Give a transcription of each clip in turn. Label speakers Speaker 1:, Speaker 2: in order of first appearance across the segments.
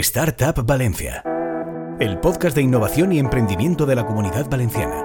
Speaker 1: Startup Valencia, el podcast de innovación y emprendimiento de la comunidad valenciana.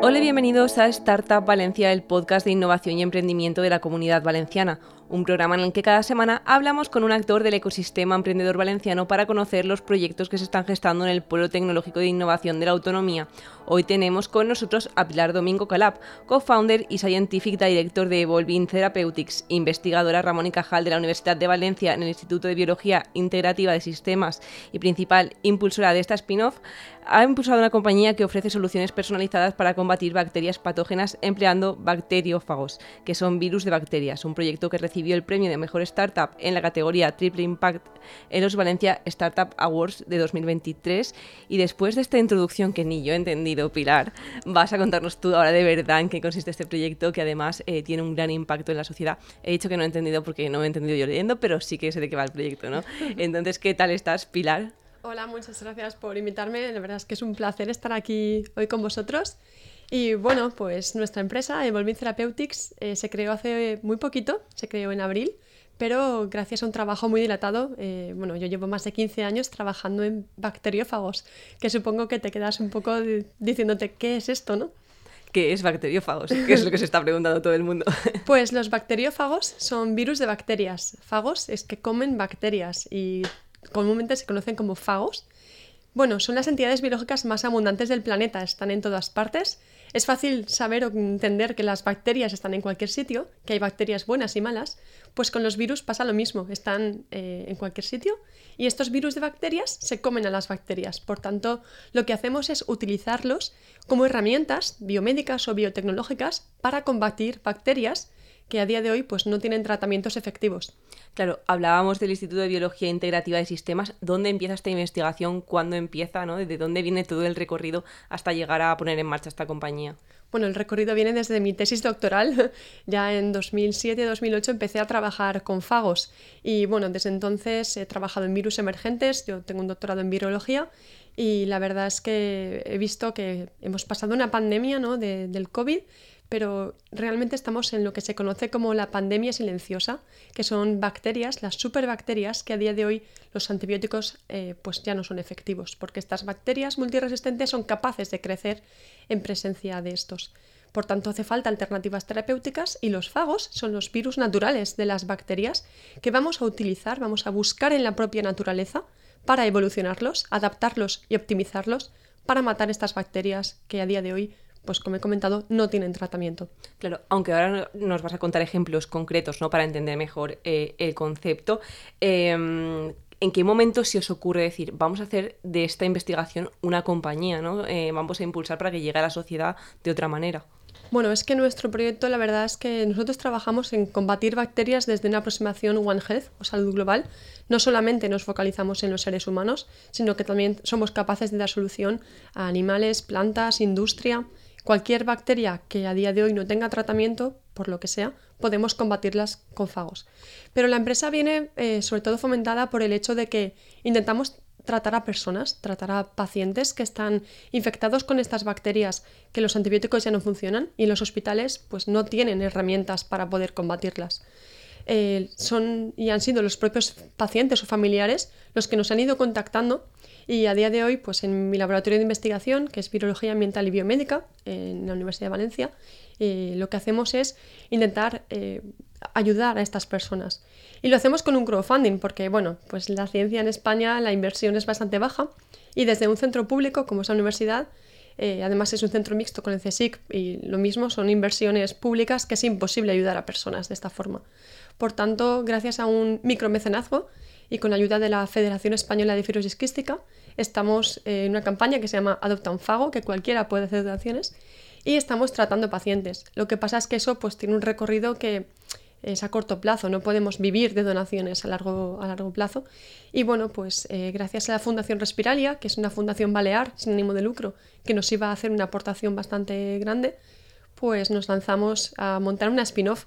Speaker 2: Hola bienvenidos a Startup Valencia, el podcast de innovación y emprendimiento de la comunidad valenciana un programa en el que cada semana hablamos con un actor del ecosistema emprendedor valenciano para conocer los proyectos que se están gestando en el Polo Tecnológico de Innovación de la Autonomía. Hoy tenemos con nosotros a Pilar Domingo Calab, co-founder y scientific director de Evolving Therapeutics, investigadora Ramón y Cajal de la Universidad de Valencia en el Instituto de Biología Integrativa de Sistemas y principal impulsora de esta spin-off, ha impulsado una compañía que ofrece soluciones personalizadas para combatir bacterias patógenas empleando bacteriófagos, que son virus de bacterias, un proyecto que recibe el premio de Mejor Startup en la categoría Triple Impact en los Valencia Startup Awards de 2023. Y después de esta introducción que ni yo he entendido, Pilar, vas a contarnos tú ahora de verdad en qué consiste este proyecto, que además eh, tiene un gran impacto en la sociedad. He dicho que no he entendido porque no he entendido yo leyendo, pero sí que sé de qué va el proyecto, ¿no? Entonces, ¿qué tal estás, Pilar?
Speaker 3: Hola, muchas gracias por invitarme. La verdad es que es un placer estar aquí hoy con vosotros. Y bueno, pues nuestra empresa, Evolving Therapeutics, eh, se creó hace muy poquito, se creó en abril, pero gracias a un trabajo muy dilatado, eh, bueno, yo llevo más de 15 años trabajando en bacteriófagos, que supongo que te quedas un poco diciéndote qué es esto, ¿no?
Speaker 2: ¿Qué es bacteriófagos? ¿Qué es lo que se está preguntando todo el mundo?
Speaker 3: Pues los bacteriófagos son virus de bacterias. Fagos es que comen bacterias y comúnmente se conocen como fagos. Bueno, son las entidades biológicas más abundantes del planeta, están en todas partes es fácil saber o entender que las bacterias están en cualquier sitio, que hay bacterias buenas y malas, pues con los virus pasa lo mismo, están eh, en cualquier sitio y estos virus de bacterias se comen a las bacterias. Por tanto, lo que hacemos es utilizarlos como herramientas biomédicas o biotecnológicas para combatir bacterias que a día de hoy pues, no tienen tratamientos efectivos.
Speaker 2: Claro, hablábamos del Instituto de Biología Integrativa de Sistemas. ¿Dónde empieza esta investigación? ¿Cuándo empieza? ¿no? ¿De dónde viene todo el recorrido hasta llegar a poner en marcha esta compañía?
Speaker 3: Bueno, el recorrido viene desde mi tesis doctoral. Ya en 2007-2008 empecé a trabajar con fagos y bueno, desde entonces he trabajado en virus emergentes. Yo tengo un doctorado en virología y la verdad es que he visto que hemos pasado una pandemia ¿no? del COVID pero realmente estamos en lo que se conoce como la pandemia silenciosa, que son bacterias, las superbacterias, que a día de hoy los antibióticos eh, pues ya no son efectivos, porque estas bacterias multiresistentes son capaces de crecer en presencia de estos. Por tanto, hace falta alternativas terapéuticas y los fagos son los virus naturales de las bacterias que vamos a utilizar, vamos a buscar en la propia naturaleza para evolucionarlos, adaptarlos y optimizarlos para matar estas bacterias que a día de hoy pues como he comentado, no tienen tratamiento.
Speaker 2: Claro, aunque ahora nos vas a contar ejemplos concretos, ¿no? Para entender mejor eh, el concepto. Em, ¿En qué momento se os ocurre decir, vamos a hacer de esta investigación una compañía, ¿no? Eh, vamos a impulsar para que llegue a la sociedad de otra manera?
Speaker 3: Bueno, es que nuestro proyecto, la verdad es que nosotros trabajamos en combatir bacterias desde una aproximación One Health o salud global. No solamente nos focalizamos en los seres humanos, sino que también somos capaces de dar solución a animales, plantas, industria Cualquier bacteria que a día de hoy no tenga tratamiento, por lo que sea, podemos combatirlas con fagos. Pero la empresa viene eh, sobre todo fomentada por el hecho de que intentamos tratar a personas, tratar a pacientes que están infectados con estas bacterias, que los antibióticos ya no funcionan y los hospitales pues no tienen herramientas para poder combatirlas. Eh, son y han sido los propios pacientes o familiares los que nos han ido contactando y a día de hoy, pues en mi laboratorio de investigación, que es Virología Ambiental y Biomédica, en la Universidad de Valencia, eh, lo que hacemos es intentar eh, ayudar a estas personas. Y lo hacemos con un crowdfunding, porque bueno, pues la ciencia en España, la inversión es bastante baja, y desde un centro público como es la universidad, eh, además es un centro mixto con el CSIC y lo mismo son inversiones públicas que es imposible ayudar a personas de esta forma. Por tanto, gracias a un micromecenazgo, y con la ayuda de la Federación Española de Fibrosis Quística estamos en una campaña que se llama Adopta un Fago, que cualquiera puede hacer donaciones, y estamos tratando pacientes. Lo que pasa es que eso pues, tiene un recorrido que es a corto plazo, no podemos vivir de donaciones a largo, a largo plazo. Y bueno, pues eh, gracias a la Fundación Respiralia, que es una fundación balear sin ánimo de lucro, que nos iba a hacer una aportación bastante grande, pues nos lanzamos a montar una spin-off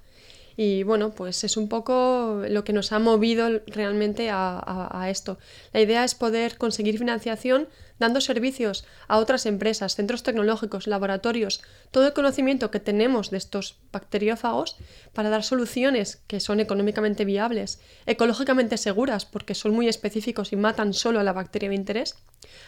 Speaker 3: Y bueno, pues es un poco lo que nos ha movido realmente a, esto. La idea es poder conseguir financiación dando servicios a otras empresas, centros tecnológicos, laboratorios, todo el conocimiento que tenemos de estos bacteriófagos para dar soluciones que son económicamente viables, ecológicamente seguras porque son muy específicos y matan solo a la bacteria de interés,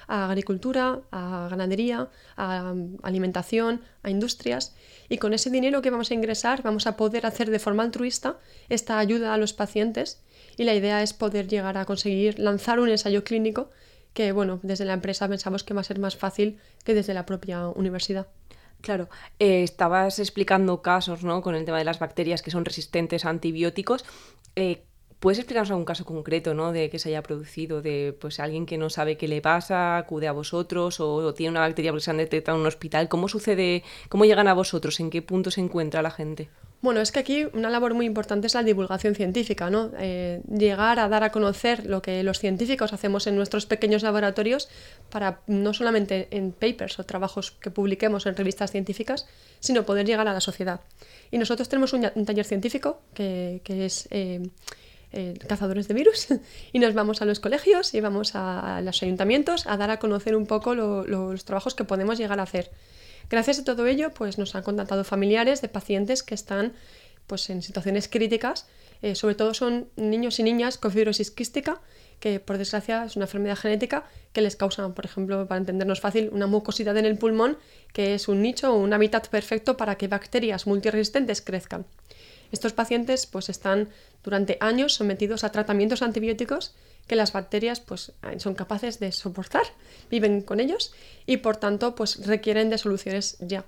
Speaker 3: a agricultura, a ganadería, a alimentación, a industrias. Y con ese dinero que vamos a ingresar vamos a poder hacer de forma altruista esta ayuda a los pacientes. Y la idea es poder llegar a conseguir lanzar un ensayo clínico que, bueno, desde la empresa pensamos que va a ser más fácil que desde la propia universidad.
Speaker 2: Claro, eh, estabas explicando casos, ¿no? Con el tema de las bacterias que son resistentes a antibióticos. Eh, ¿Puedes explicarnos algún caso concreto, ¿no? De que se haya producido, de pues alguien que no sabe qué le pasa, acude a vosotros o, tiene una bacteria porque se han detectado en un hospital. ¿Cómo sucede? ¿Cómo llegan a vosotros? ¿En qué punto se encuentra la gente?
Speaker 3: Bueno, es que aquí una labor muy importante es la divulgación científica, ¿no? Eh, llegar a dar a conocer lo que los científicos hacemos en nuestros pequeños laboratorios para no solamente en papers o trabajos que publiquemos en revistas científicas, sino poder llegar a la sociedad. Y nosotros tenemos un, taller científico que, es eh, eh, cazadores de virus y nos vamos a los colegios y vamos a, los ayuntamientos a dar a conocer un poco los trabajos que podemos llegar a hacer. Gracias a todo ello, pues nos han contactado familiares de pacientes que están pues, en situaciones críticas, eh, sobre todo son niños y niñas con fibrosis quística, que por desgracia es una enfermedad genética que les causa, por ejemplo, para entendernos fácil, una mucosidad en el pulmón, que es un nicho o un hábitat perfecto para que bacterias multiresistentes crezcan. Estos pacientes pues, están durante años sometidos a tratamientos antibióticos que las bacterias pues, son capaces de soportar, viven con ellos y por tanto pues, requieren de soluciones ya.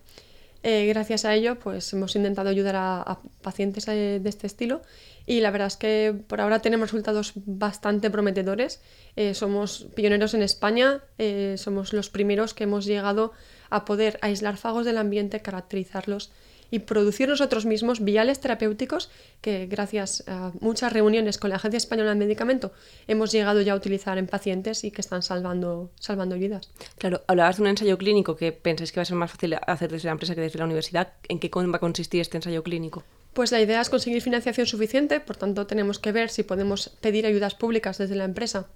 Speaker 3: Eh, gracias a ello pues, hemos intentado ayudar a, pacientes de, este estilo y la verdad es que por ahora tenemos resultados bastante prometedores. Eh, somos pioneros en España, eh, somos los primeros que hemos llegado a poder aislar fagos del ambiente, caracterizarlos y producir nosotros mismos viales terapéuticos que gracias a muchas reuniones con la Agencia Española de Medicamento hemos llegado ya a utilizar en pacientes y que están salvando, salvando vidas.
Speaker 2: Claro, hablabas de un ensayo clínico que pensáis que va a ser más fácil hacer desde la empresa que desde la universidad. ¿En qué va a consistir este ensayo clínico?
Speaker 3: Pues la idea es conseguir financiación suficiente, por tanto tenemos que ver si podemos pedir ayudas públicas desde la empresa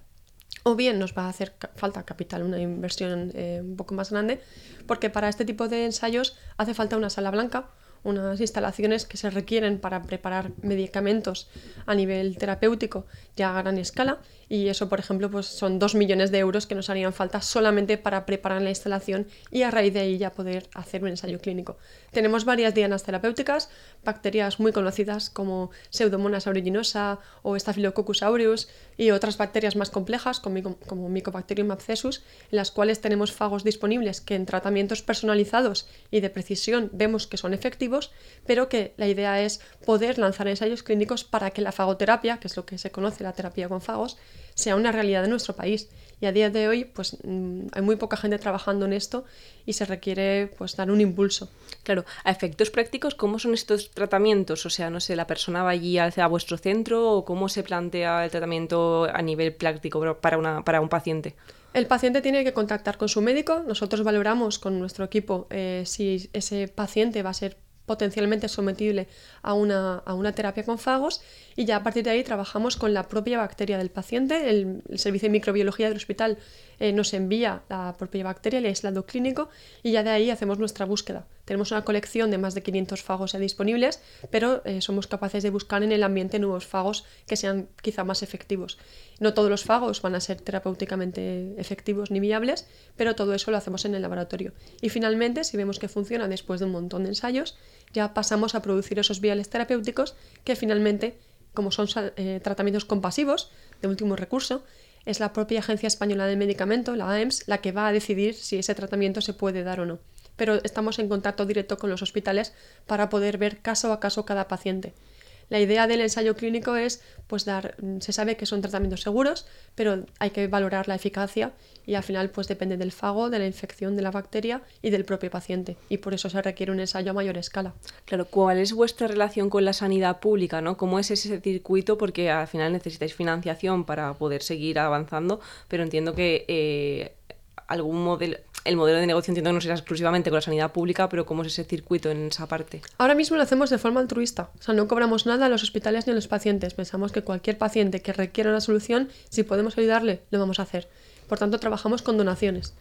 Speaker 3: o bien nos va a hacer falta capital, una inversión eh, un poco más grande, porque para este tipo de ensayos hace falta una sala blanca unas instalaciones que se requieren para preparar medicamentos a nivel terapéutico ya a gran escala y eso, por ejemplo, pues son dos millones de euros que nos harían falta solamente para preparar la instalación y a raíz de ahí ya poder hacer un ensayo clínico. Tenemos varias dianas terapéuticas, bacterias muy conocidas como Pseudomonas aeruginosa o Staphylococcus aureus y otras bacterias más complejas como, como Mycobacterium abscessus, en las cuales tenemos fagos disponibles que en tratamientos personalizados y de precisión vemos que son efectivos, pero que la idea es poder lanzar ensayos clínicos para que la fagoterapia, que es lo que se conoce la terapia con fagos, sea una realidad en nuestro país. Y a día de hoy, pues mm, hay muy poca gente trabajando en esto y se requiere pues dar un impulso.
Speaker 2: Claro, a efectos prácticos, ¿cómo son estos tratamientos? O sea, no sé, la persona va allí a vuestro centro o cómo se plantea el tratamiento a nivel práctico para, una, para un paciente.
Speaker 3: El paciente tiene que contactar con su médico. Nosotros valoramos con nuestro equipo eh, si ese paciente va a ser potencialmente sometible a una, a una, terapia con fagos y ya a partir de ahí trabajamos con la propia bacteria del paciente. El, servicio de microbiología del hospital eh, nos envía la propia bacteria, el aislado clínico y ya de ahí hacemos nuestra búsqueda. Tenemos una colección de más de 500 fagos ya disponibles, pero eh, somos capaces de buscar en el ambiente nuevos fagos que sean quizá más efectivos. No todos los fagos van a ser terapéuticamente efectivos ni viables, pero todo eso lo hacemos en el laboratorio. Y finalmente, si vemos que funciona después de un montón de ensayos, ya pasamos a producir esos viales terapéuticos que finalmente, como son eh, tratamientos compasivos de último recurso, es la propia Agencia Española del Medicamento, la AEMS, la que va a decidir si ese tratamiento se puede dar o no pero estamos en contacto directo con los hospitales para poder ver caso a caso cada paciente. La idea del ensayo clínico es, pues dar, se sabe que son tratamientos seguros, pero hay que valorar la eficacia y al final pues depende del fago, de la infección de la bacteria y del propio paciente y por eso se requiere un ensayo a mayor escala.
Speaker 2: Claro, ¿cuál es vuestra relación con la sanidad pública, no? ¿Cómo es ese circuito? Porque al final necesitáis financiación para poder seguir avanzando, pero entiendo que eh, algún modelo el modelo de negocio entiendo que no será exclusivamente con la sanidad pública, pero cómo es ese circuito en esa parte.
Speaker 3: Ahora mismo lo hacemos de forma altruista, o sea, no cobramos nada a los hospitales ni a los pacientes. Pensamos que cualquier paciente que requiera una solución, si podemos ayudarle, lo vamos a hacer. Por tanto, trabajamos con donaciones.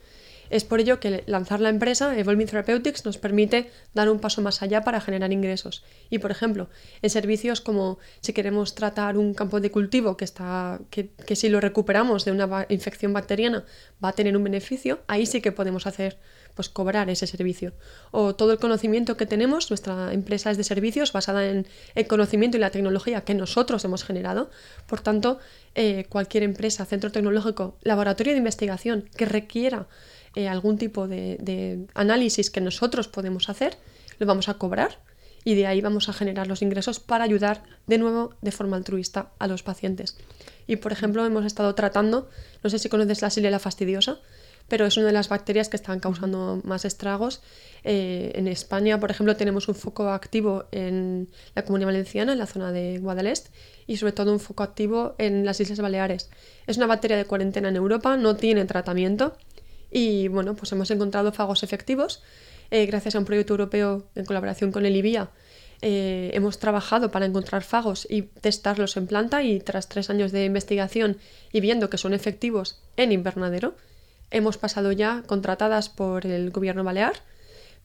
Speaker 3: Es por ello que lanzar la empresa Evolving Therapeutics nos permite dar un paso más allá para generar ingresos. Y por ejemplo, en servicios como si queremos tratar un campo de cultivo que, está, que, que si lo recuperamos de una infección bacteriana va a tener un beneficio, ahí sí que podemos hacer pues cobrar ese servicio. O todo el conocimiento que tenemos, nuestra empresa es de servicios basada en el conocimiento y la tecnología que nosotros hemos generado. Por tanto, eh, cualquier empresa, centro tecnológico, laboratorio de investigación que requiera eh, algún tipo de, análisis que nosotros podemos hacer, lo vamos a cobrar y de ahí vamos a generar los ingresos para ayudar de nuevo de forma altruista a los pacientes. Y por ejemplo, hemos estado tratando, no sé si conoces la silela fastidiosa, pero es una de las bacterias que están causando más estragos. Eh, en España, por ejemplo, tenemos un foco activo en la Comunidad Valenciana, en la zona de Guadalest, y sobre todo un foco activo en las Islas Baleares. Es una bacteria de cuarentena en Europa, no tiene tratamiento y bueno, pues hemos encontrado fagos efectivos eh, gracias a un proyecto europeo en colaboración con el IBIA. Eh, hemos trabajado para encontrar fagos y testarlos en planta y tras tres años de investigación y viendo que son efectivos en invernadero, hemos pasado ya contratadas por el gobierno balear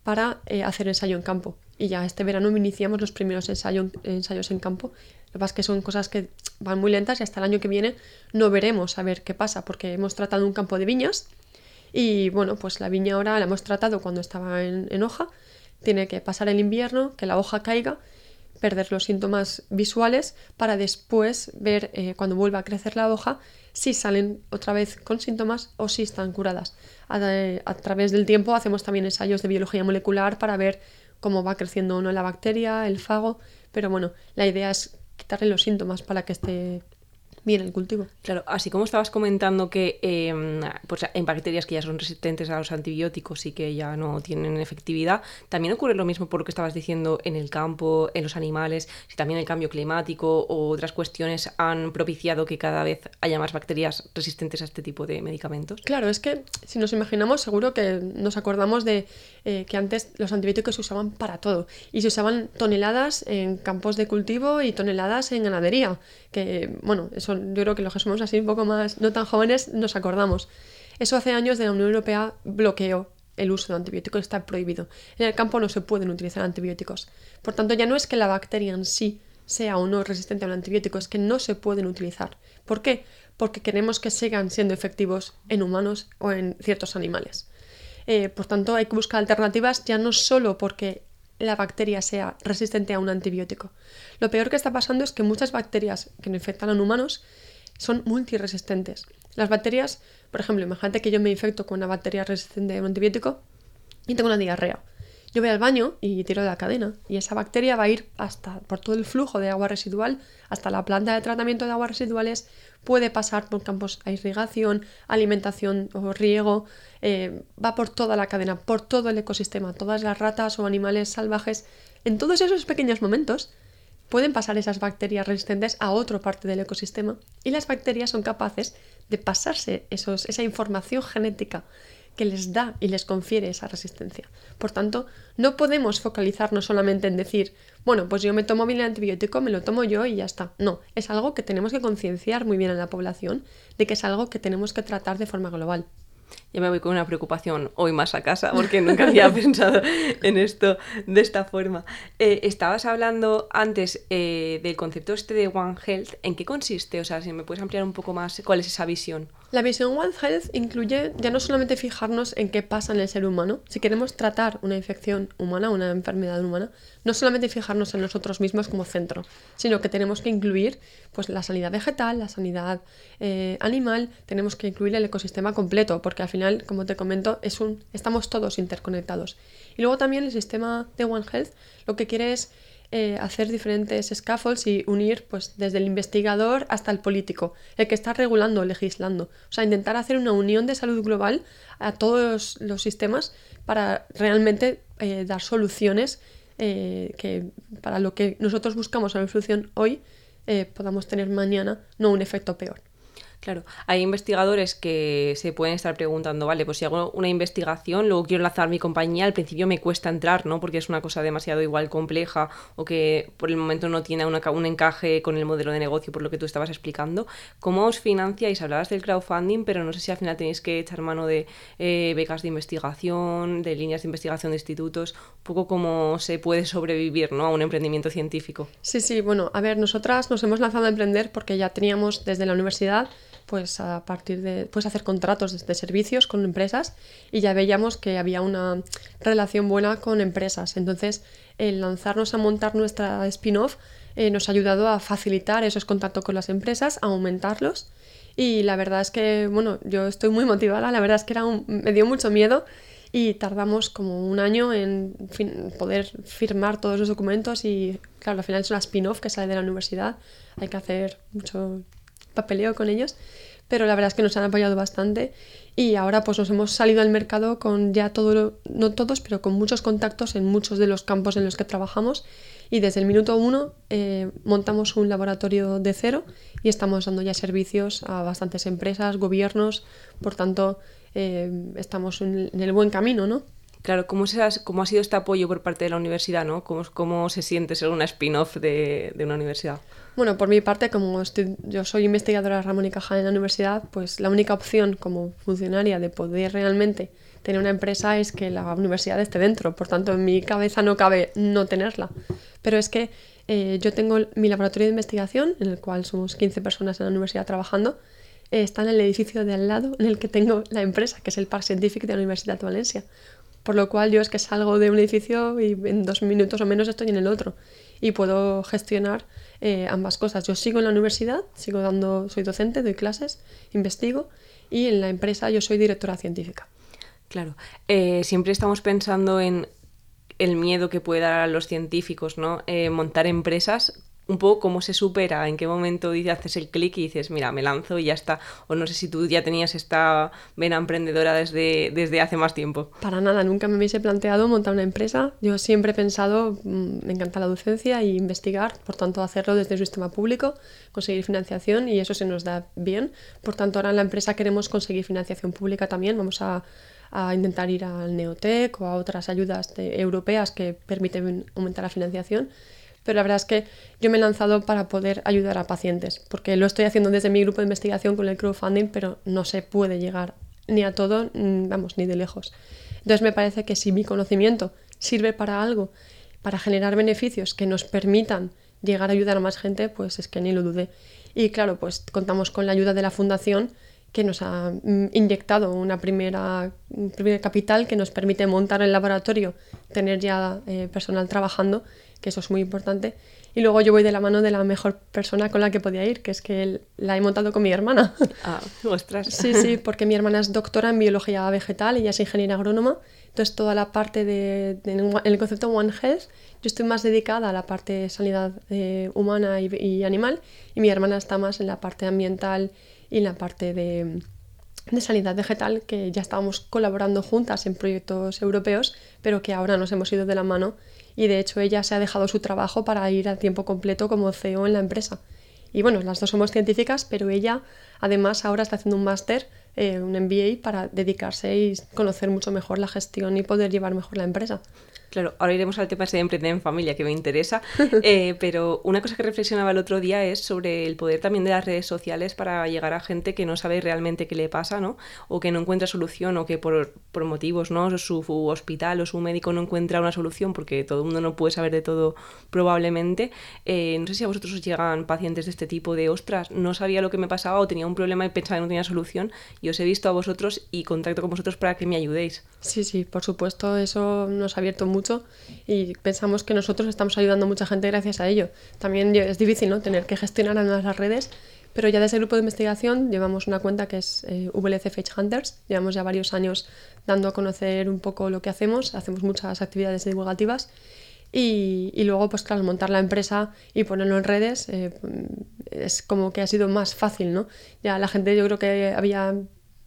Speaker 3: para eh, hacer ensayo en campo. Y ya este verano iniciamos los primeros ensayos en campo. Lo que pasa es que son cosas que van muy lentas y hasta el año que viene no veremos a ver qué pasa, porque hemos tratado un campo de viñas y bueno, pues la viña ahora la hemos tratado cuando estaba en hoja. Tiene que pasar el invierno, que la hoja caiga perder los síntomas visuales para después ver eh, cuando vuelva a crecer la hoja si salen otra vez con síntomas o si están curadas. A, a, través del tiempo hacemos también ensayos de biología molecular para ver cómo va creciendo o no la bacteria, el fago, pero bueno, la idea es quitarle los síntomas para que esté bien el cultivo.
Speaker 2: Claro, así como estabas comentando que em, pues hay bacterias que ya son resistentes a los antibióticos y que ya no tienen efectividad, también ocurre lo mismo por lo que estabas diciendo en el campo, en los animales, si también el cambio climático o otras cuestiones han propiciado que cada vez haya más bacterias resistentes a este tipo de medicamentos.
Speaker 3: Claro, es que si nos imaginamos, seguro que nos acordamos de eh, que antes los antibióticos se usaban para todo y se usaban toneladas en campos de cultivo y toneladas en ganadería, que bueno, eso yo creo que los que somos así un poco más no tan jóvenes nos acordamos. Eso hace años de la Unión Europea bloqueó el uso de antibióticos, está prohibido. En el campo no se pueden utilizar antibióticos. Por tanto, ya no es que la bacteria en sí sea o no resistente a un antibiótico, es que no se pueden utilizar. ¿Por qué? Porque queremos que sigan siendo efectivos en humanos o en ciertos animales. Eh, por tanto, hay que buscar alternativas ya no solo porque la bacteria sea resistente a un antibiótico. Lo peor que está pasando es que muchas bacterias que infectan a humanos son multiresistentes. Las bacterias, por ejemplo, imagínate que yo me infecto con una bacteria resistente a un antibiótico y tengo una diarrea. Yo voy al baño y tiro de la cadena y esa bacteria va a ir hasta por todo el flujo de agua residual hasta la planta de tratamiento de aguas residuales, puede pasar por campos a irrigación, alimentación o riego, eh, va por toda la cadena, por todo el ecosistema, todas las ratas o animales salvajes. En todos esos pequeños momentos pueden pasar esas bacterias resistentes a otra parte del ecosistema y las bacterias son capaces de pasarse esos, esa información genética que les da y les confiere esa resistencia. Por tanto, no podemos focalizarnos solamente en decir, bueno, pues yo me tomo bien el antibiótico, me lo tomo yo y ya está. No, es algo que tenemos que concienciar muy bien a la población de que es algo que tenemos que tratar de forma global
Speaker 2: ya me voy con una preocupación hoy más a casa porque nunca había pensado en esto de esta forma. Eh, estabas hablando antes eh, del concepto este de One Health. ¿En qué consiste? O sea, si me puedes ampliar un poco más, ¿cuál es esa visión?
Speaker 3: La visión One Health incluye ya no solamente fijarnos en qué pasa en el ser humano, si queremos tratar una infección humana, una enfermedad humana, no solamente fijarnos en nosotros mismos como centro, sino que tenemos que incluir pues, la sanidad vegetal, la sanidad eh, animal, tenemos que incluir el ecosistema completo, porque al final, como te comento, es un, estamos todos interconectados. Y luego también el sistema de One Health lo que quiere es eh, hacer diferentes scaffolds y unir pues desde el investigador hasta el político, el que está regulando, legislando. O sea, intentar hacer una unión de salud global a todos los sistemas para realmente eh, dar soluciones eh, que para lo que nosotros buscamos una solución hoy podamos tener mañana no un efecto peor.
Speaker 2: Claro, hay investigadores que se pueden estar preguntando, vale, pues si hago una investigación, luego quiero lanzar mi compañía, al principio me cuesta entrar, ¿no? Porque es una cosa demasiado igual compleja o que por el momento no tiene un encaje con el modelo de negocio, por lo que tú estabas explicando. ¿Cómo os financiáis? Hablabas del crowdfunding, pero no sé si al final tenéis que echar mano de eh, becas de investigación, de líneas de investigación de institutos, un poco cómo se puede sobrevivir, ¿no? A un emprendimiento científico.
Speaker 3: Sí, sí, bueno, a ver, nosotras nos hemos lanzado a emprender porque ya teníamos desde la universidad pues a partir de pues hacer contratos de, servicios con empresas y ya veíamos que había una relación buena con empresas. Entonces, el lanzarnos a montar nuestra spin-off eh, nos ha ayudado a facilitar esos contactos con las empresas, a aumentarlos. Y la verdad es que, bueno, yo estoy muy motivada, la verdad es que era me dio mucho miedo y tardamos como un año en poder firmar todos los documentos y, claro, al final es una spin-off que sale de la universidad, hay que hacer mucho papeleo con ellos, pero la verdad es que nos han apoyado bastante y ahora pues nos hemos salido al mercado con ya todo, no todos, pero con muchos contactos en muchos de los campos en los que trabajamos y desde el minuto uno eh, montamos un laboratorio de cero y estamos dando ya servicios a bastantes empresas, gobiernos, por tanto eh, estamos en, el buen camino, ¿no?
Speaker 2: Claro, ¿cómo, ¿cómo, ha sido este apoyo por parte de la universidad? ¿no? ¿Cómo, cómo se siente ser una spin-off de, una universidad?
Speaker 3: Bueno, por mi parte, como yo soy investigadora Ramón y Cajal en la universidad, pues la única opción como funcionaria de poder realmente tener una empresa es que la universidad esté dentro. Por tanto, en mi cabeza no cabe no tenerla. Pero es que eh, yo tengo mi laboratorio de investigación, en el cual somos 15 personas en la universidad trabajando, eh, está en el edificio de al lado en el que tengo la empresa, que es el Parque Científico de la Universidad de Valencia. Por lo cual yo es que salgo de un edificio y en dos minutos o menos estoy en el otro y puedo gestionar eh, ambas cosas. Yo sigo en la universidad, sigo dando, soy docente, doy clases, investigo y en la empresa yo soy directora científica.
Speaker 2: Claro, eh, siempre estamos pensando en el miedo que puede dar a los científicos, ¿no? Eh, montar empresas un poco cómo se supera, en qué momento haces el clic y dices, mira, me lanzo y ya está. O no sé si tú ya tenías esta vena emprendedora desde, desde hace más tiempo.
Speaker 3: Para nada, nunca me hubiese planteado montar una empresa. Yo siempre he pensado, mm, me encanta la docencia y investigar, por tanto hacerlo desde el sistema público, conseguir financiación y eso se nos da bien. Por tanto, ahora en la empresa queremos conseguir financiación pública también. Vamos a, a intentar ir al Neotec o a otras ayudas europeas que permiten aumentar la financiación pero la verdad es que yo me he lanzado para poder ayudar a pacientes, porque lo estoy haciendo desde mi grupo de investigación con el crowdfunding, pero no se puede llegar ni a todo, mm, vamos, ni de lejos. Entonces me parece que si mi conocimiento sirve para algo, para generar beneficios que nos permitan llegar a ayudar a más gente, pues es que ni lo dudé. Y claro, pues contamos con la ayuda de la fundación que nos ha mm, inyectado una primera, un primer capital que nos permite montar el laboratorio, tener ya eh, personal trabajando que eso es muy importante. Y luego yo voy de la mano de la mejor persona con la que podía ir, que es que la he montado con mi hermana.
Speaker 2: Ah, ostras.
Speaker 3: Sí, sí, porque mi hermana es doctora en biología vegetal, ella es ingeniera agrónoma, entonces toda la parte de, el concepto One Health, yo estoy más dedicada a la parte de sanidad eh, humana y, y, animal, y mi hermana está más en la parte ambiental y en la parte de, de sanidad vegetal, que ya estábamos colaborando juntas en proyectos europeos, pero que ahora nos hemos ido de la mano y de hecho ella se ha dejado su trabajo para ir a tiempo completo como CEO en la empresa. Y bueno, las dos somos científicas, pero ella además ahora está haciendo un máster, eh, un MBA, para dedicarse y conocer mucho mejor la gestión y poder llevar mejor la empresa.
Speaker 2: Claro, ahora iremos al tema de emprender en familia, que me interesa, eh, pero una cosa que reflexionaba el otro día es sobre el poder también de las redes sociales para llegar a gente que no sabe realmente qué le pasa, ¿no? O que no encuentra solución, o que por, por motivos, ¿no? Su, hospital o su médico no encuentra una solución, porque todo el mundo no puede saber de todo probablemente. Eh, no sé si a vosotros os llegan pacientes de este tipo de, ostras, no sabía lo que me pasaba o tenía un problema y pensaba que no tenía solución, y os he visto a vosotros y contacto con vosotros para que me ayudéis.
Speaker 3: Sí, sí, por supuesto, eso nos ha abierto mucho y pensamos que nosotros estamos ayudando a mucha gente gracias a ello. También es difícil ¿no? tener que gestionar a las redes, pero ya desde el grupo de investigación llevamos una cuenta que es eh, VLC Fage Hunters. Llevamos ya varios años dando a conocer un poco lo que hacemos, hacemos muchas actividades divulgativas. Y, y, luego, pues claro, montar la empresa y ponerlo en redes eh, es como que ha sido más fácil, ¿no? Ya la gente, yo creo que había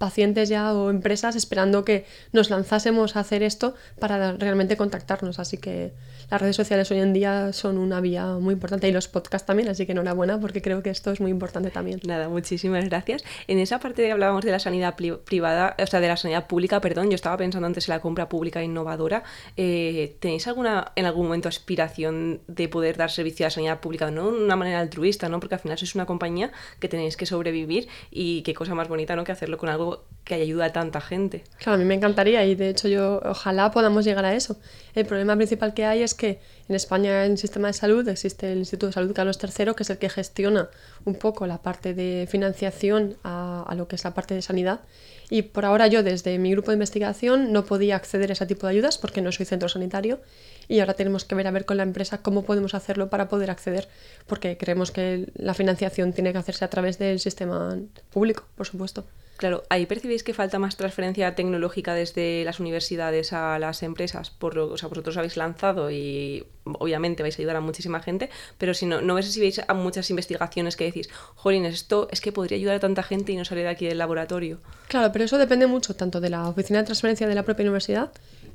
Speaker 3: pacientes ya o empresas esperando que nos lanzásemos a hacer esto para realmente contactarnos. Así que las redes sociales hoy en día son una vía muy importante y los podcasts también, así que enhorabuena porque creo que esto es muy importante también.
Speaker 2: Nada, muchísimas gracias. En esa parte que hablábamos de la sanidad privada, o sea, de la sanidad pública, perdón, yo estaba pensando antes en la compra pública innovadora. Eh, ¿Tenéis alguna en algún momento aspiración de poder dar servicio a la sanidad pública, no de una manera altruista, ¿no? Porque al final sois una compañía que tenéis que sobrevivir y qué cosa más bonita, ¿no? Que hacerlo con algo que ayuda a tanta gente.
Speaker 3: Claro, a mí me encantaría y de hecho yo ojalá podamos llegar a eso. El problema principal que hay es que en España en el sistema de salud existe el Instituto de Salud Carlos III, que es el que gestiona un poco la parte de financiación a, a lo que es la parte de sanidad. Y por ahora yo desde mi grupo de investigación no podía acceder a ese tipo de ayudas porque no soy centro sanitario y ahora tenemos que ver a ver con la empresa cómo podemos hacerlo para poder acceder, porque creemos que la financiación tiene que hacerse a través del sistema público, por supuesto.
Speaker 2: Claro, ahí percibís que falta más transferencia tecnológica desde las universidades a las empresas, por lo, o sea, vosotros habéis lanzado y obviamente vais a ayudar a muchísima gente, pero si no, no ves si veis a muchas investigaciones que decís, jolín, esto es que podría ayudar a tanta gente y no salir de aquí del laboratorio.
Speaker 3: Claro, pero eso depende mucho tanto de la oficina de transferencia de la propia universidad,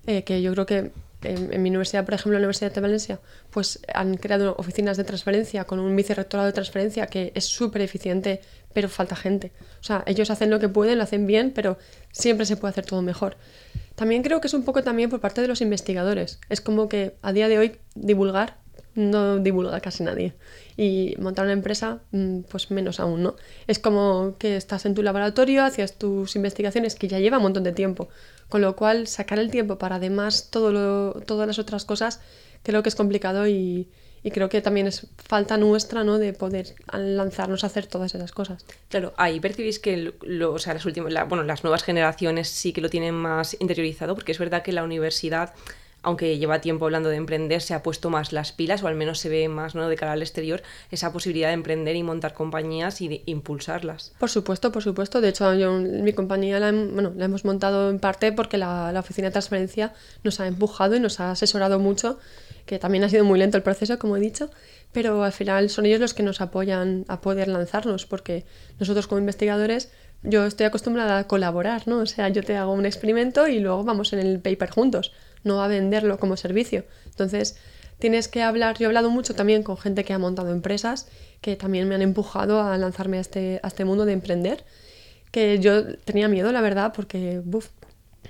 Speaker 3: eh, que yo creo que en, mi universidad, por ejemplo, la Universidad de Valencia, pues han creado oficinas de transferencia con un vicerrectorado de transferencia que es súper eficiente, pero falta gente. O sea, ellos hacen lo que pueden, lo hacen bien, pero siempre se puede hacer todo mejor. También creo que es un poco también por parte de los investigadores. Es como que a día de hoy divulgar no divulga casi nadie. Y montar una empresa, mm, pues menos aún, ¿no? Es como que estás en tu laboratorio, hacías tus investigaciones, que ya lleva un montón de tiempo. Con lo cual, sacar el tiempo para además todas las otras cosas, creo que es complicado y, creo que también es falta nuestra ¿no? de poder lanzarnos a hacer todas esas cosas.
Speaker 2: Claro, ahí percibís que lo, sea, las, últimas, bueno, las nuevas generaciones sí que lo tienen más interiorizado, porque es verdad que la universidad aunque lleva tiempo hablando de emprender, se ha puesto más las pilas, o al menos se ve más ¿no? de cara al exterior, esa posibilidad de emprender y montar compañías y de impulsarlas.
Speaker 3: Por supuesto, por supuesto. De hecho, yo, mi compañía la, bueno, la hemos montado en parte porque la, la oficina de transferencia nos ha empujado y nos ha asesorado mucho, que también ha sido muy lento el proceso, como he dicho, pero al final son ellos los que nos apoyan a poder lanzarnos, porque nosotros como investigadores yo estoy acostumbrada a colaborar, ¿no? O sea, yo te hago un experimento y luego vamos en el paper juntos no a venderlo como servicio. Entonces, tienes que hablar, yo he hablado mucho también con gente que ha montado empresas, que también me han empujado a lanzarme a este, a este mundo de emprender, que yo tenía miedo, la verdad, porque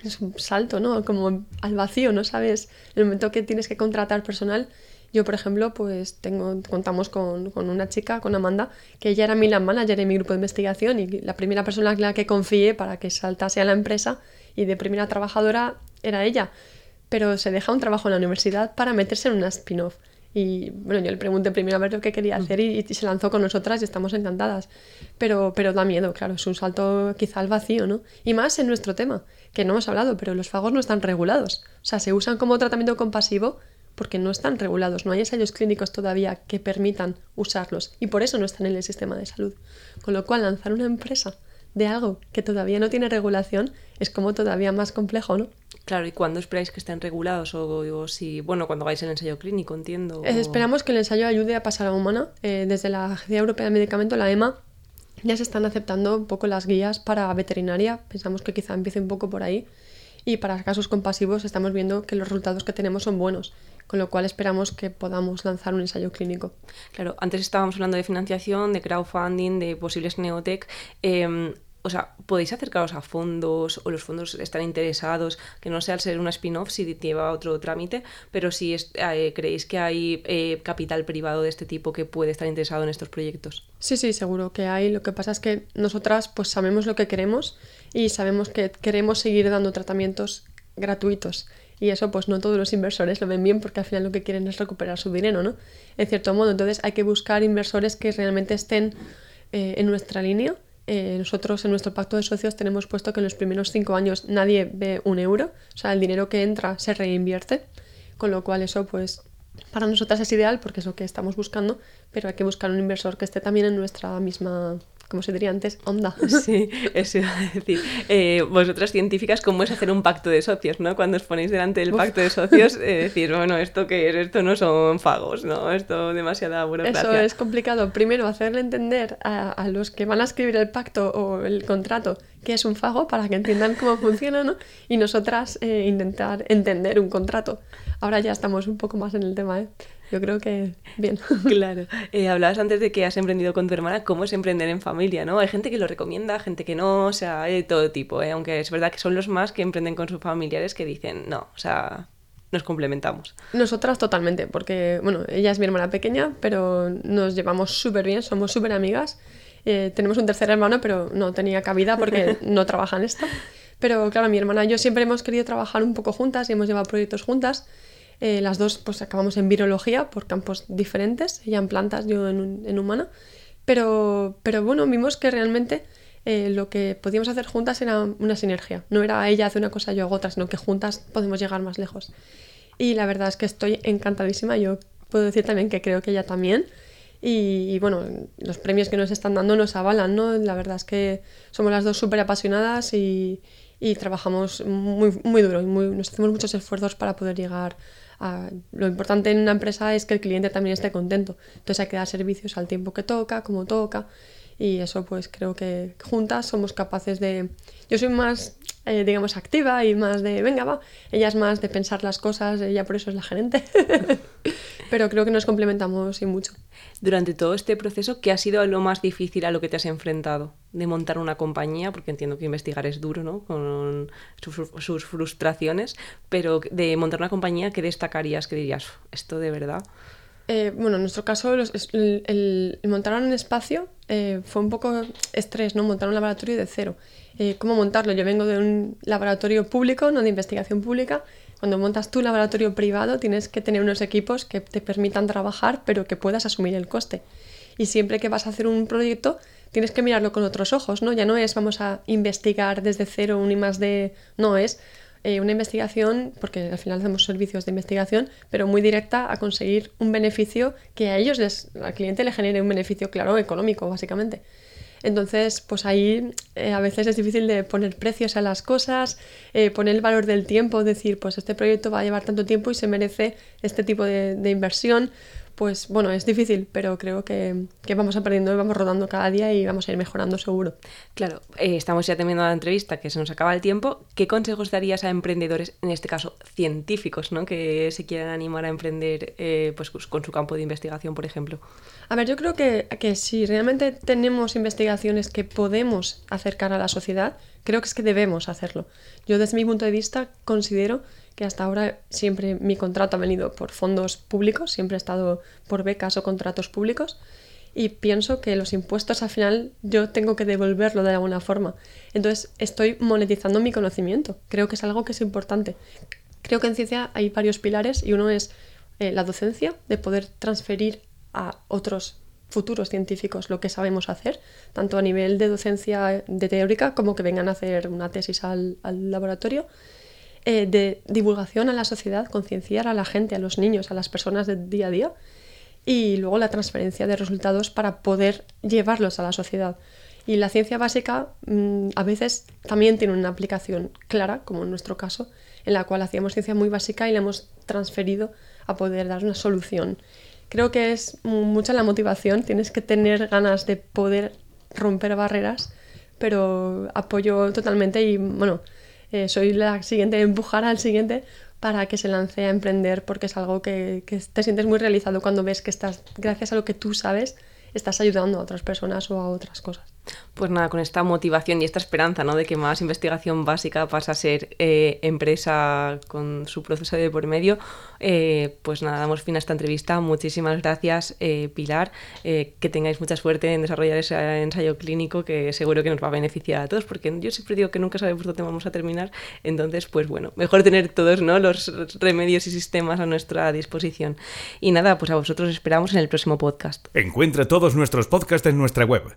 Speaker 3: es un salto, ¿no? Como al vacío, ¿no? Sabes, en el momento que tienes que contratar personal, yo, por ejemplo, pues tengo, contamos con, con, una chica, con Amanda, que ella era mi land manager en mi grupo de investigación y la primera persona en la que confié para que saltase a la empresa y de primera trabajadora era ella pero se deja un trabajo en la universidad para meterse en una spin-off. Y bueno, yo le pregunté primero a ver lo que quería hacer y, se lanzó con nosotras y estamos encantadas. Pero, pero da miedo, claro, es un salto quizá al vacío, ¿no? Y más en nuestro tema, que no hemos hablado, pero los fagos no están regulados. O sea, se usan como tratamiento compasivo porque no están regulados, no hay ensayos clínicos todavía que permitan usarlos y por eso no están en el sistema de salud. Con lo cual, lanzar una empresa de algo que todavía no tiene regulación es como todavía más complejo, ¿no?
Speaker 2: Claro, ¿y cuándo esperáis que estén regulados? O, si, bueno, cuando vais el ensayo clínico, entiendo.
Speaker 3: Eh, esperamos que el ensayo ayude a pasar a humana. Eh, desde la Agencia Europea de Medicamento, la EMA, ya se están aceptando un poco las guías para veterinaria. Pensamos que quizá empiece un poco por ahí. Y para casos compasivos estamos viendo que los resultados que tenemos son buenos, con lo cual esperamos que podamos lanzar un ensayo clínico.
Speaker 2: Claro, antes estábamos hablando de financiación, de crowdfunding, de posibles neotech. Em, o sea, podéis acercaros a fondos o los fondos están interesados, que no sea al ser una spin-off si lleva otro trámite, pero si eh, creéis que hay eh, capital privado de este tipo que puede estar interesado en estos proyectos.
Speaker 3: Sí, sí, seguro que hay. Lo que pasa es que nosotras pues sabemos lo que queremos y sabemos que queremos seguir dando tratamientos gratuitos. Y eso pues no todos los inversores lo ven bien porque al final lo que quieren es recuperar su dinero, ¿no? En cierto modo, entonces hay que buscar inversores que realmente estén eh, en nuestra línea eh, nosotros en nuestro pacto de socios tenemos puesto que en los primeros cinco años nadie ve un euro, o sea, el dinero que entra se reinvierte, con lo cual eso pues para nosotras es ideal porque es lo que estamos buscando, pero hay que buscar un inversor que esté también en nuestra misma como se diría antes, onda.
Speaker 2: Sí, eso iba a decir. Eh, vosotras científicas, ¿cómo es hacer un pacto de socios, no? Cuando os ponéis delante del pacto de socios, eh, decir, bueno, ¿esto qué es? Esto no son fagos, ¿no? Esto demasiada burocracia.
Speaker 3: Eso es complicado. Primero, hacerle entender a, a los que van a escribir el pacto o el contrato qué es un fago para que entiendan cómo funciona, ¿no? Y nosotras eh, intentar entender un contrato. Ahora ya estamos un poco más en el tema, ¿eh? Yo creo que bien.
Speaker 2: Claro. Eh, hablabas antes de que has emprendido con tu hermana. ¿Cómo es emprender en familia? ¿no? Hay gente que lo recomienda, gente que no, o sea, hay de todo tipo. ¿eh? Aunque es verdad que son los más que emprenden con sus familiares que dicen, no, o sea, nos complementamos.
Speaker 3: Nosotras totalmente, porque, bueno, ella es mi hermana pequeña, pero nos llevamos súper bien, somos súper amigas. Eh, tenemos un tercer hermano, pero no tenía cabida porque no trabaja en esto. Pero claro, mi hermana y yo siempre hemos querido trabajar un poco juntas y hemos llevado proyectos juntas. Eh, las dos pues acabamos en virología por campos diferentes, ella en plantas, yo en, en humana. Pero, pero bueno, vimos que realmente eh, lo que podíamos hacer juntas era una sinergia. No era ella hace una cosa, yo hago otra, sino que juntas podemos llegar más lejos. Y la verdad es que estoy encantadísima. Yo puedo decir también que creo que ella también. Y, bueno, los premios que nos están dando nos avalan, ¿no? La verdad es que somos las dos súper apasionadas y, y, trabajamos muy, muy duro y muy, nos hacemos muchos esfuerzos para poder llegar a... Lo importante en una empresa es que el cliente también esté contento. Entonces hay que dar servicios al tiempo que toca, como toca. Y eso pues creo que juntas somos capaces de... Yo soy más eh, digamos, activa y más de, venga, va. Ella es más de pensar las cosas, ella por eso es la gerente. Pero creo que nos complementamos y mucho.
Speaker 2: Durante todo este proceso, ¿qué ha sido lo más difícil a lo que te has enfrentado? De montar una compañía, porque entiendo que investigar es duro, ¿no? Con sus, sus frustraciones, pero de montar una compañía, ¿qué destacarías? ¿Qué dirías? Esto de verdad.
Speaker 3: Eh, bueno, en nuestro caso, el, montar un espacio eh, fue un poco estrés, ¿no? Montar un laboratorio de cero. Eh, ¿Cómo montarlo? Yo vengo de un laboratorio público, no de investigación pública. Cuando montas tu laboratorio privado, tienes que tener unos equipos que te permitan trabajar, pero que puedas asumir el coste. Y siempre que vas a hacer un proyecto, tienes que mirarlo con otros ojos, ¿no? Ya no es vamos a investigar desde cero un y más de. No, es eh, una investigación, porque al final hacemos servicios de investigación, pero muy directa a conseguir un beneficio que a ellos, les, al cliente le genere un beneficio, claro, económico, básicamente. Entonces, pues ahí eh, a veces es difícil de poner precios a las cosas, eh, poner el valor del tiempo, decir, pues este proyecto va a llevar tanto tiempo y se merece este tipo de, de inversión pues bueno, es difícil, pero creo que, vamos aprendiendo y vamos rodando cada día y vamos a ir mejorando seguro.
Speaker 2: Claro, eh, estamos ya terminando la entrevista, que se nos acaba el tiempo. ¿Qué consejos darías a emprendedores, en este caso científicos, ¿no? que se quieran animar a emprender eh, pues, con su campo de investigación, por ejemplo?
Speaker 3: A ver, yo creo que, que si realmente tenemos investigaciones que podemos acercar a la sociedad, creo que es que debemos hacerlo. Yo desde mi punto de vista considero que hasta ahora siempre mi contrato ha venido por fondos públicos, siempre he estado por becas o contratos públicos y pienso que los impuestos al final yo tengo que devolverlo de alguna forma. Entonces estoy monetizando mi conocimiento. Creo que es algo que es importante. Creo que en ciencia hay varios pilares y uno es eh, la docencia, de poder transferir a otros futuros científicos lo que sabemos hacer, tanto a nivel de docencia de teórica como que vengan a hacer una tesis al, al laboratorio eh, de divulgación a la sociedad, concienciar a la gente, a los niños, a las personas del día a día y luego la transferencia de resultados para poder llevarlos a la sociedad. Y la ciencia básica mm, a veces también tiene una aplicación clara, como en nuestro caso, en la cual hacíamos ciencia muy básica y la hemos transferido a poder dar una solución. Creo que es mucha la motivación, tienes que tener ganas de poder romper barreras, pero apoyo totalmente y bueno, eh, soy la siguiente, empujar al siguiente para que se lance a emprender porque es algo que, que, te sientes muy realizado cuando ves que estás, gracias a lo que tú sabes, estás ayudando a otras personas o a otras cosas.
Speaker 2: Pues nada, con esta motivación y esta esperanza ¿no? de que más investigación básica pasa a ser eh, empresa con su proceso de por medio, eh, pues nada, damos fin a esta entrevista. Muchísimas gracias, eh, Pilar. que tengáis mucha suerte en desarrollar ese ensayo clínico que seguro que nos va a beneficiar a todos, porque yo siempre digo que nunca sabemos dónde vamos a terminar. Entonces, pues bueno, mejor tener todos ¿no? los remedios y sistemas a nuestra disposición. Y nada, pues a vosotros esperamos en el próximo podcast.
Speaker 1: Encuentra todos nuestros podcasts en nuestra web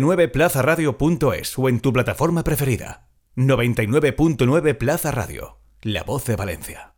Speaker 1: 999plazaradio.es o en tu plataforma preferida. 99.9 Plaza Radio, la voz de Valencia.